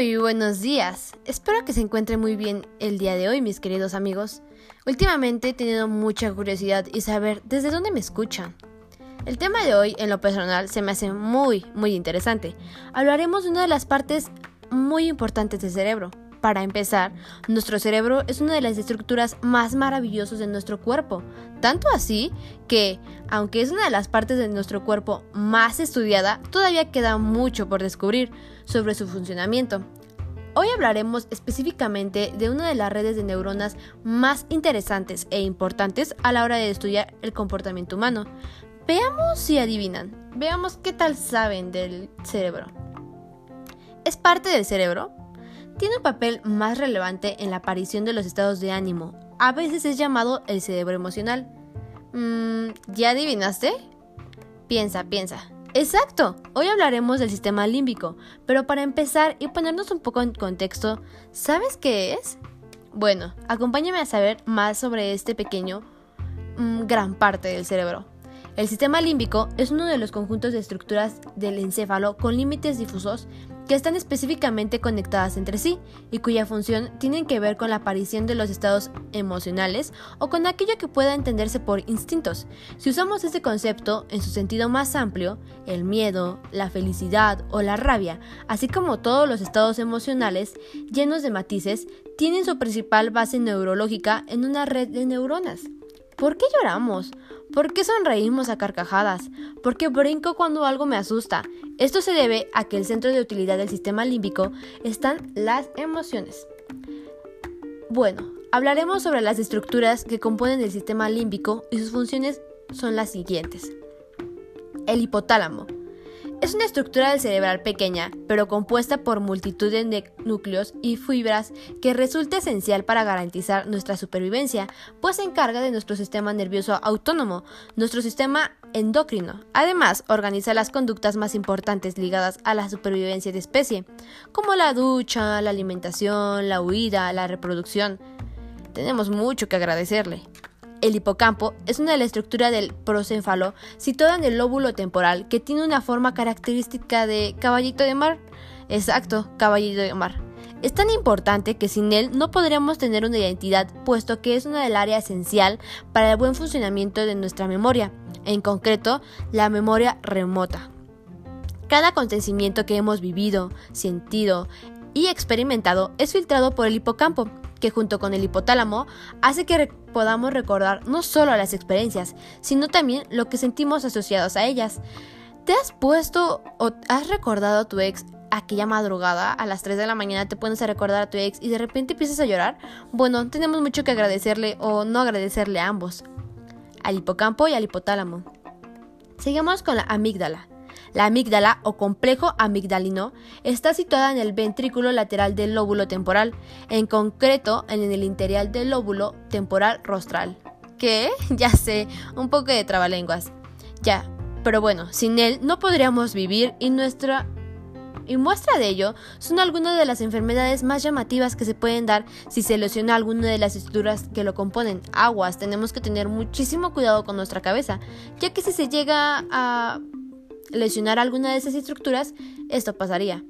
Muy buenos días. Espero que se encuentren muy bien el día de hoy, mis queridos amigos. Últimamente he tenido mucha curiosidad y saber desde dónde me escuchan. El tema de hoy, en lo personal, se me hace muy, muy interesante. Hablaremos de una de las partes muy importantes del cerebro. Para empezar, nuestro cerebro es una de las estructuras más maravillosas de nuestro cuerpo, tanto así que, aunque es una de las partes de nuestro cuerpo más estudiada, todavía queda mucho por descubrir sobre su funcionamiento. Hoy hablaremos específicamente de una de las redes de neuronas más interesantes e importantes a la hora de estudiar el comportamiento humano. Veamos si adivinan, veamos qué tal saben del cerebro. ¿Es parte del cerebro? tiene un papel más relevante en la aparición de los estados de ánimo. A veces es llamado el cerebro emocional. Mm, ¿Ya adivinaste? Piensa, piensa. Exacto, hoy hablaremos del sistema límbico, pero para empezar y ponernos un poco en contexto, ¿sabes qué es? Bueno, acompáñame a saber más sobre este pequeño mm, gran parte del cerebro. El sistema límbico es uno de los conjuntos de estructuras del encéfalo con límites difusos que están específicamente conectadas entre sí y cuya función tienen que ver con la aparición de los estados emocionales o con aquello que pueda entenderse por instintos. Si usamos este concepto en su sentido más amplio, el miedo, la felicidad o la rabia, así como todos los estados emocionales llenos de matices, tienen su principal base neurológica en una red de neuronas. ¿Por qué lloramos? ¿Por qué sonreímos a carcajadas? ¿Por qué brinco cuando algo me asusta? Esto se debe a que el centro de utilidad del sistema límbico están las emociones. Bueno, hablaremos sobre las estructuras que componen el sistema límbico y sus funciones son las siguientes. El hipotálamo es una estructura del cerebral pequeña, pero compuesta por multitud de núcleos y fibras que resulta esencial para garantizar nuestra supervivencia, pues se encarga de nuestro sistema nervioso autónomo, nuestro sistema endocrino. Además, organiza las conductas más importantes ligadas a la supervivencia de especie, como la ducha, la alimentación, la huida, la reproducción. Tenemos mucho que agradecerle. El hipocampo es una de las estructuras del procéfalo situada en el lóbulo temporal que tiene una forma característica de caballito de mar. Exacto, caballito de mar. Es tan importante que sin él no podríamos tener una identidad, puesto que es una del área esencial para el buen funcionamiento de nuestra memoria, en concreto la memoria remota. Cada acontecimiento que hemos vivido, sentido y experimentado es filtrado por el hipocampo, que junto con el hipotálamo hace que podamos recordar no solo las experiencias, sino también lo que sentimos asociados a ellas. ¿Te has puesto o has recordado a tu ex aquella madrugada a las 3 de la mañana te pones a recordar a tu ex y de repente empiezas a llorar? Bueno, tenemos mucho que agradecerle o no agradecerle a ambos, al hipocampo y al hipotálamo. Seguimos con la amígdala. La amígdala o complejo amigdalino está situada en el ventrículo lateral del lóbulo temporal, en concreto en el interior del lóbulo temporal rostral. ¿Qué? Ya sé, un poco de trabalenguas. Ya, pero bueno, sin él no podríamos vivir y nuestra y muestra de ello son algunas de las enfermedades más llamativas que se pueden dar si se lesiona alguna de las estructuras que lo componen. Aguas, tenemos que tener muchísimo cuidado con nuestra cabeza, ya que si se llega a lesionar alguna de esas estructuras, esto pasaría.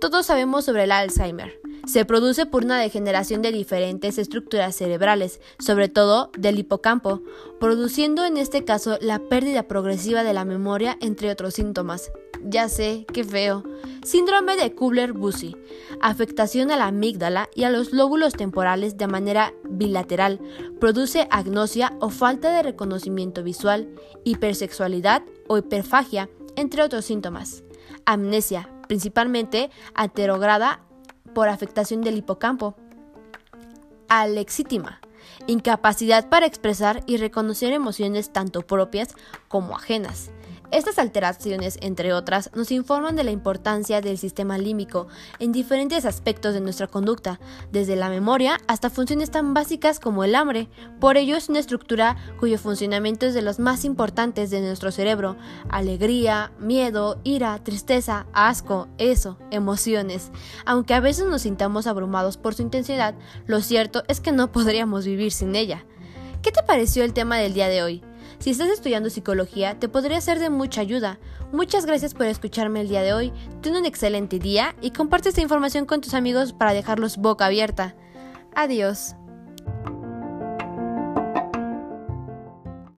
Todos sabemos sobre el Alzheimer. Se produce por una degeneración de diferentes estructuras cerebrales, sobre todo del hipocampo, produciendo en este caso la pérdida progresiva de la memoria, entre otros síntomas. Ya sé, qué feo. Síndrome de Kubler-Bussy. Afectación a la amígdala y a los lóbulos temporales de manera bilateral. Produce agnosia o falta de reconocimiento visual, hipersexualidad o hiperfagia, entre otros síntomas. Amnesia, principalmente aterograda por afectación del hipocampo. Alexítima, incapacidad para expresar y reconocer emociones tanto propias como ajenas. Estas alteraciones, entre otras, nos informan de la importancia del sistema límbico en diferentes aspectos de nuestra conducta, desde la memoria hasta funciones tan básicas como el hambre. Por ello es una estructura cuyo funcionamiento es de los más importantes de nuestro cerebro. Alegría, miedo, ira, tristeza, asco, eso, emociones. Aunque a veces nos sintamos abrumados por su intensidad, lo cierto es que no podríamos vivir sin ella. ¿Qué te pareció el tema del día de hoy? Si estás estudiando psicología, te podría ser de mucha ayuda. Muchas gracias por escucharme el día de hoy. Ten un excelente día y comparte esta información con tus amigos para dejarlos boca abierta. Adiós.